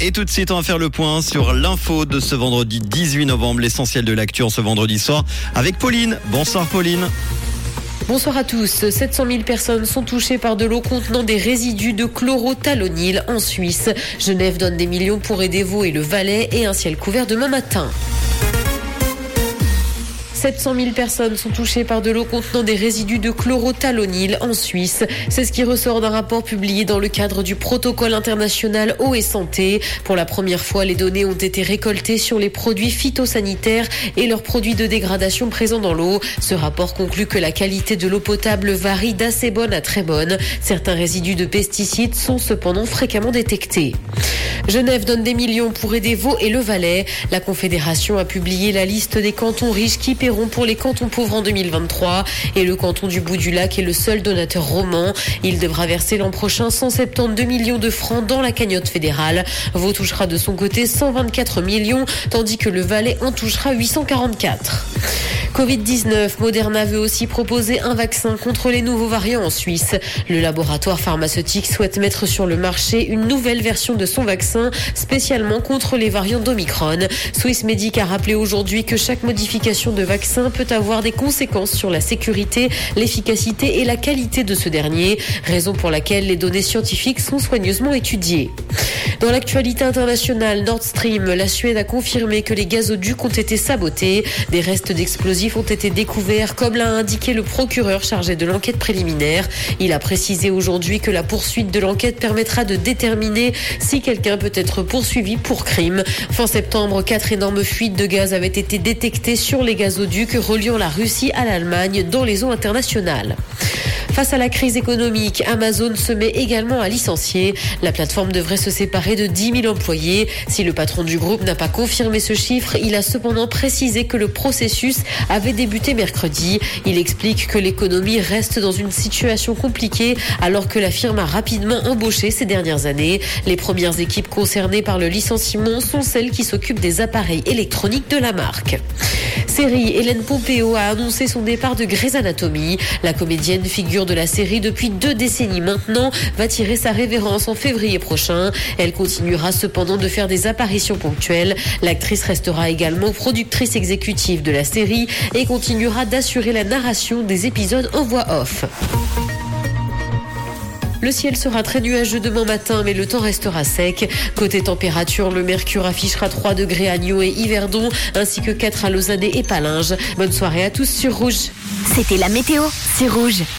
Et tout de suite, on va faire le point sur l'info de ce vendredi 18 novembre, l'essentiel de l'actu en ce vendredi soir, avec Pauline. Bonsoir Pauline. Bonsoir à tous. 700 000 personnes sont touchées par de l'eau contenant des résidus de chlorothalonil en Suisse. Genève donne des millions pour aider vous et le Valais et un ciel couvert demain matin. 700 000 personnes sont touchées par de l'eau contenant des résidus de chlorothalonil en Suisse. C'est ce qui ressort d'un rapport publié dans le cadre du protocole international eau et santé. Pour la première fois, les données ont été récoltées sur les produits phytosanitaires et leurs produits de dégradation présents dans l'eau. Ce rapport conclut que la qualité de l'eau potable varie d'assez bonne à très bonne. Certains résidus de pesticides sont cependant fréquemment détectés. Genève donne des millions pour aider Vaud et le Valais. La Confédération a publié la liste des cantons riches qui paieront pour les cantons pauvres en 2023 et le canton du Bout du Lac est le seul donateur roman. Il devra verser l'an prochain 172 millions de francs dans la cagnotte fédérale. Vaud touchera de son côté 124 millions tandis que le Valais en touchera 844. Covid-19, Moderna veut aussi proposer un vaccin contre les nouveaux variants en Suisse. Le laboratoire pharmaceutique souhaite mettre sur le marché une nouvelle version de son vaccin spécialement contre les variants d'Omicron. Swiss Medic a rappelé aujourd'hui que chaque modification de vaccin peut avoir des conséquences sur la sécurité, l'efficacité et la qualité de ce dernier, raison pour laquelle les données scientifiques sont soigneusement étudiées. Dans l'actualité internationale, Nord Stream, la Suède a confirmé que les gazoducs ont été sabotés. Des restes d'explosifs ont été découverts, comme l'a indiqué le procureur chargé de l'enquête préliminaire. Il a précisé aujourd'hui que la poursuite de l'enquête permettra de déterminer si quelqu'un peut être poursuivi pour crime. Fin septembre, quatre énormes fuites de gaz avaient été détectées sur les gazoducs reliant la Russie à l'Allemagne dans les eaux internationales. Face à la crise économique, Amazon se met également à licencier. La plateforme devrait se séparer de 10 000 employés. Si le patron du groupe n'a pas confirmé ce chiffre, il a cependant précisé que le processus avait débuté mercredi. Il explique que l'économie reste dans une situation compliquée alors que la firme a rapidement embauché ces dernières années. Les premières équipes concernées par le licenciement sont celles qui s'occupent des appareils électroniques de la marque. Série, Hélène Pompeo a annoncé son départ de Grey's Anatomy. La comédienne figure de la série depuis deux décennies maintenant va tirer sa révérence en février prochain. Elle continuera cependant de faire des apparitions ponctuelles. L'actrice restera également productrice exécutive de la série et continuera d'assurer la narration des épisodes en voix off. Le ciel sera très nuageux demain matin, mais le temps restera sec. Côté température, le mercure affichera 3 degrés à Nyon et Yverdon, ainsi que 4 à Lausanne et Palinges. Bonne soirée à tous sur Rouge. C'était la météo, c'est Rouge.